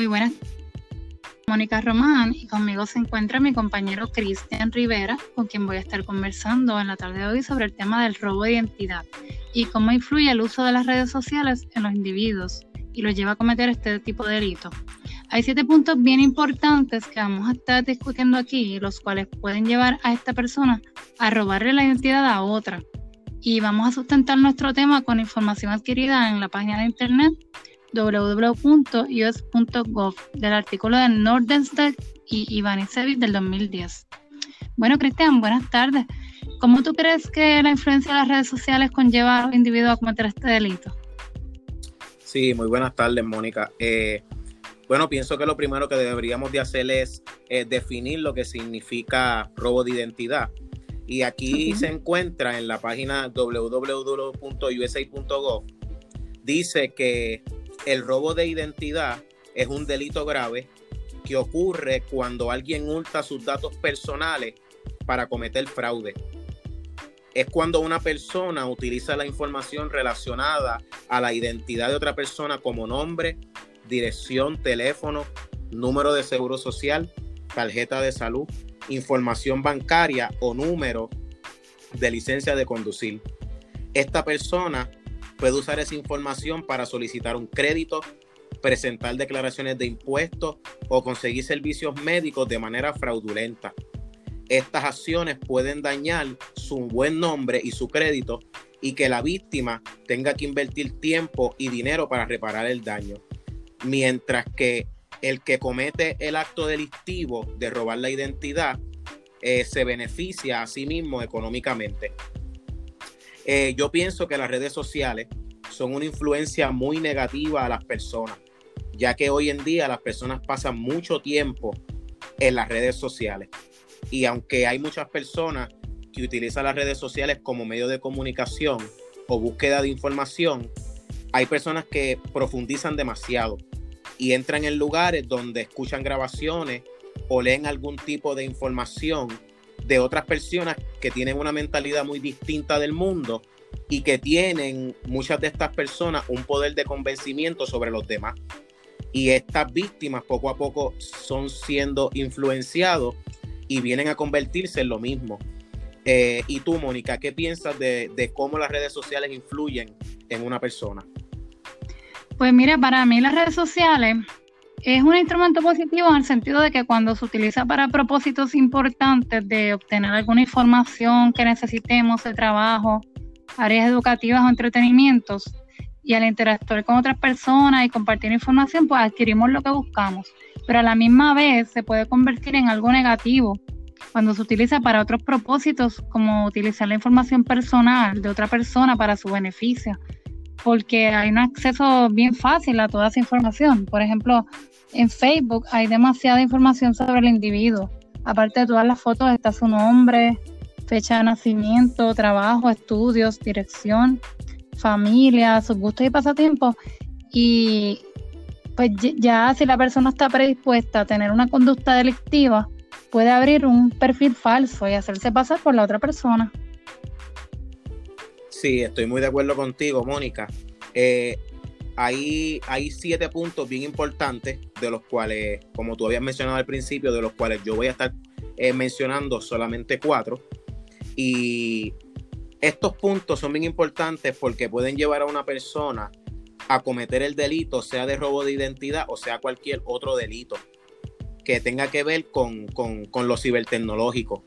Muy buenas. Mónica Román y conmigo se encuentra mi compañero Cristian Rivera, con quien voy a estar conversando en la tarde de hoy sobre el tema del robo de identidad y cómo influye el uso de las redes sociales en los individuos y los lleva a cometer este tipo de delito. Hay siete puntos bien importantes que vamos a estar discutiendo aquí, los cuales pueden llevar a esta persona a robarle la identidad a otra. Y vamos a sustentar nuestro tema con información adquirida en la página de internet www.us.gov del artículo de Nordenstedt y Ivanisevic del 2010. Bueno, Cristian, buenas tardes. ¿Cómo tú crees que la influencia de las redes sociales conlleva a los individuos a cometer este delito? Sí, muy buenas tardes, Mónica. Eh, bueno, pienso que lo primero que deberíamos de hacer es eh, definir lo que significa robo de identidad. Y aquí se encuentra en la página www.usa.gov. Dice que el robo de identidad es un delito grave que ocurre cuando alguien hurta sus datos personales para cometer fraude. Es cuando una persona utiliza la información relacionada a la identidad de otra persona como nombre, dirección, teléfono, número de seguro social, tarjeta de salud, información bancaria o número de licencia de conducir. Esta persona puede usar esa información para solicitar un crédito, presentar declaraciones de impuestos o conseguir servicios médicos de manera fraudulenta. Estas acciones pueden dañar su buen nombre y su crédito y que la víctima tenga que invertir tiempo y dinero para reparar el daño. Mientras que el que comete el acto delictivo de robar la identidad eh, se beneficia a sí mismo económicamente. Eh, yo pienso que las redes sociales son una influencia muy negativa a las personas, ya que hoy en día las personas pasan mucho tiempo en las redes sociales. Y aunque hay muchas personas que utilizan las redes sociales como medio de comunicación o búsqueda de información, hay personas que profundizan demasiado y entran en lugares donde escuchan grabaciones o leen algún tipo de información de otras personas que tienen una mentalidad muy distinta del mundo y que tienen muchas de estas personas un poder de convencimiento sobre los demás. Y estas víctimas poco a poco son siendo influenciados y vienen a convertirse en lo mismo. Eh, y tú, Mónica, ¿qué piensas de, de cómo las redes sociales influyen en una persona? Pues mira, para mí las redes sociales es un instrumento positivo en el sentido de que cuando se utiliza para propósitos importantes de obtener alguna información que necesitemos de trabajo, áreas educativas o entretenimientos, y al interactuar con otras personas y compartir información, pues adquirimos lo que buscamos. Pero a la misma vez se puede convertir en algo negativo cuando se utiliza para otros propósitos, como utilizar la información personal de otra persona para su beneficio, porque hay un acceso bien fácil a toda esa información. Por ejemplo, en Facebook hay demasiada información sobre el individuo. Aparte de todas las fotos está su nombre, fecha de nacimiento, trabajo, estudios, dirección, familia, sus gustos y pasatiempos. Y pues ya si la persona está predispuesta a tener una conducta delictiva, puede abrir un perfil falso y hacerse pasar por la otra persona. Sí, estoy muy de acuerdo contigo, Mónica. Eh, hay, siete puntos bien importantes, de los cuales, como tú habías mencionado al principio, de los cuales yo voy a estar eh, mencionando solamente cuatro. Y estos puntos son bien importantes porque pueden llevar a una persona a cometer el delito, sea de robo de identidad o sea cualquier otro delito que tenga que ver con, con, lo cibertecnológico.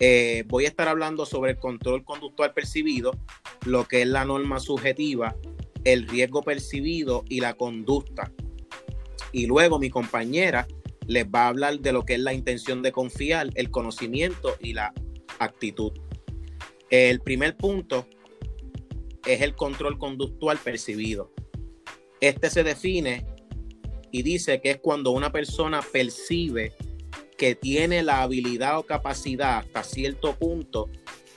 Eh, voy a estar hablando sobre el control conductual percibido, lo que es la norma subjetiva el riesgo percibido y la conducta. Y luego mi compañera les va a hablar de lo que es la intención de confiar, el conocimiento y la actitud. El primer punto es el control conductual percibido. Este se define y dice que es cuando una persona percibe que tiene la habilidad o capacidad hasta cierto punto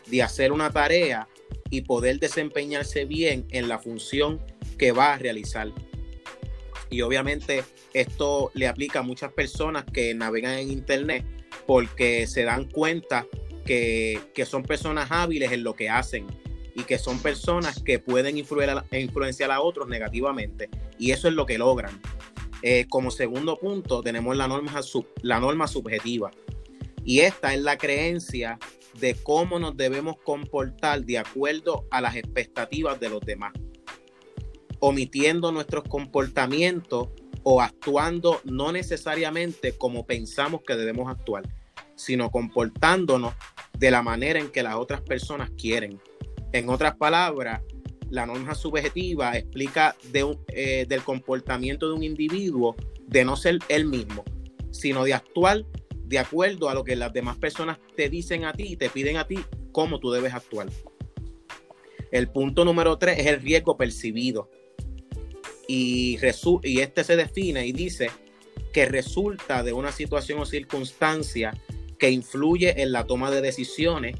de hacer una tarea y poder desempeñarse bien en la función que va a realizar. Y obviamente esto le aplica a muchas personas que navegan en Internet porque se dan cuenta que, son personas hábiles en lo que hacen y que son personas que pueden influir influenciar a otros negativamente. Y eso es lo que logran. Eh, como segundo punto tenemos la norma, la norma subjetiva. Y esta es la creencia de cómo nos debemos comportar de acuerdo a las expectativas de los demás, omitiendo nuestros comportamientos o actuando no necesariamente como pensamos que debemos actuar, sino comportándonos de la manera en que las otras personas quieren. En otras palabras, la norma subjetiva explica eh, del comportamiento de un individuo de no ser él mismo, sino de actuar de acuerdo a lo que las demás personas te dicen a ti y te piden a ti cómo tú debes actuar. El punto número tres es el riesgo percibido. Y, y este se define y dice que resulta de una situación o circunstancia que influye en la toma de decisiones.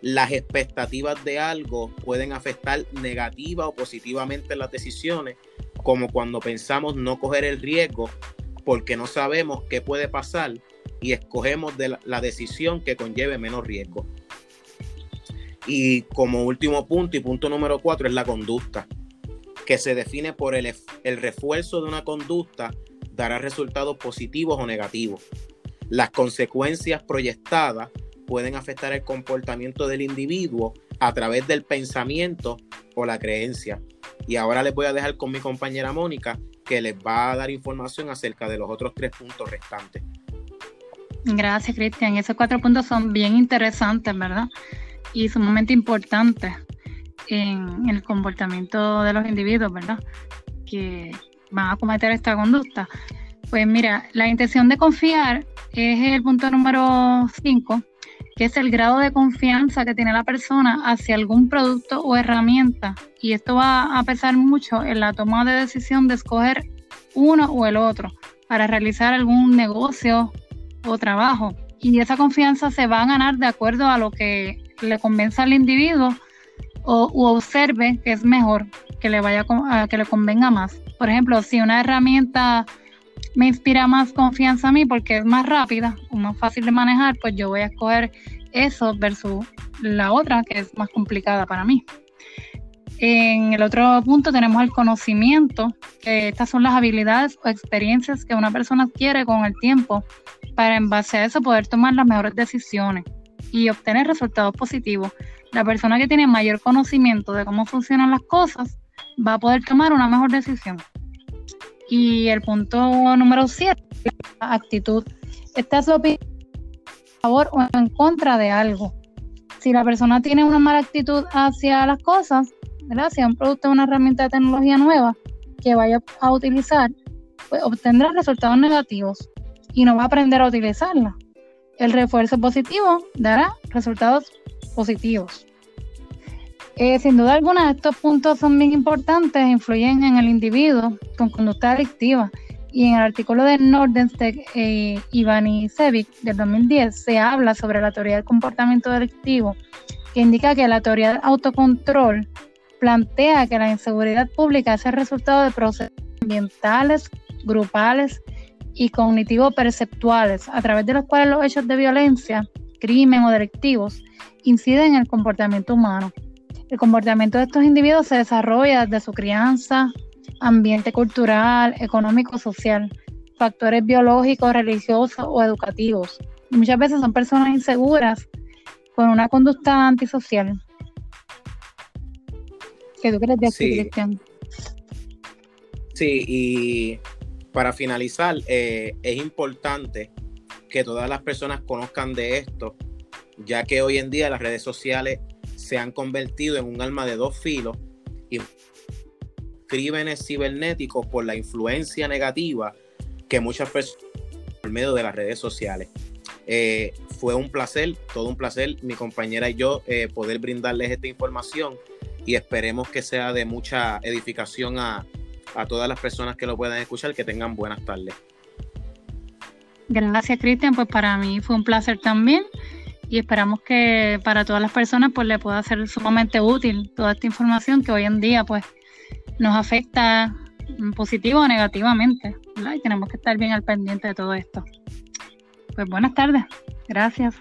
Las expectativas de algo pueden afectar negativa o positivamente las decisiones, como cuando pensamos no coger el riesgo porque no sabemos qué puede pasar y escogemos de la, decisión que conlleve menos riesgo. Y como último punto y punto número cuatro es la conducta, que se define por el, el refuerzo de una conducta dará resultados positivos o negativos. Las consecuencias proyectadas pueden afectar el comportamiento del individuo a través del pensamiento o la creencia. Y ahora les voy a dejar con mi compañera Mónica, que les va a dar información acerca de los otros tres puntos restantes. Gracias, Cristian. Esos cuatro puntos son bien interesantes, ¿verdad? Y sumamente importantes en, el comportamiento de los individuos, ¿verdad? Que van a cometer esta conducta. Pues mira, la intención de confiar es el punto número cinco, que es el grado de confianza que tiene la persona hacia algún producto o herramienta. Y esto va a pesar mucho en la toma de decisión de escoger uno o el otro para realizar algún negocio o trabajo. Y esa confianza se va a ganar de acuerdo a lo que le convenza al individuo o observe que es mejor, que le vaya a, que le convenga más. Por ejemplo, si una herramienta me inspira más confianza a mí porque es más rápida o más fácil de manejar, pues yo voy a escoger eso versus la otra que es más complicada para mí. En el otro punto tenemos el conocimiento, que estas son las habilidades o experiencias que una persona adquiere con el tiempo para en base a eso poder tomar las mejores decisiones y obtener resultados positivos. La persona que tiene mayor conocimiento de cómo funcionan las cosas va a poder tomar una mejor decisión. Y el punto número 7, actitud. Esta es opinión a favor o en contra de algo. Si la persona tiene una mala actitud hacia las cosas, si un producto una herramienta de tecnología nueva que vaya a utilizar, pues obtendrá resultados negativos y no va a aprender a utilizarla. El refuerzo positivo dará resultados positivos. Eh, sin duda alguna, estos puntos son bien importantes, influyen en el individuo con conducta adictiva. Y en el artículo de Nordenstedt eh, Ivanisevic del 2010 se habla sobre la teoría del comportamiento delictivo, que indica que la teoría del autocontrol plantea que la inseguridad pública es el resultado de procesos ambientales, grupales y cognitivo-perceptuales, a través de los cuales los hechos de violencia, crimen o delictivos inciden en el comportamiento humano. El comportamiento de estos individuos se desarrolla desde su crianza, ambiente cultural, económico, social, factores biológicos, religiosos o educativos. muchas veces son personas inseguras con una conducta antisocial sí. Sí, y para finalizar, eh, es importante que todas las personas conozcan de esto, ya que hoy en día las redes sociales se han convertido en un alma de dos filos y crímenes cibernéticos por la influencia negativa que muchas personas por medio de las redes sociales. Eh, fue un placer, todo un placer, mi compañera y yo, eh, poder brindarles esta información y esperemos que sea de mucha edificación a, todas las personas que lo puedan escuchar, que tengan buenas tardes. Gracias, Cristian. Pues para mí fue un placer también y esperamos que para todas las personas pues le pueda ser sumamente útil toda esta información que hoy en día pues nos afecta positivo o negativamente, Y tenemos que estar bien al pendiente de todo esto. Pues buenas tardes. Gracias.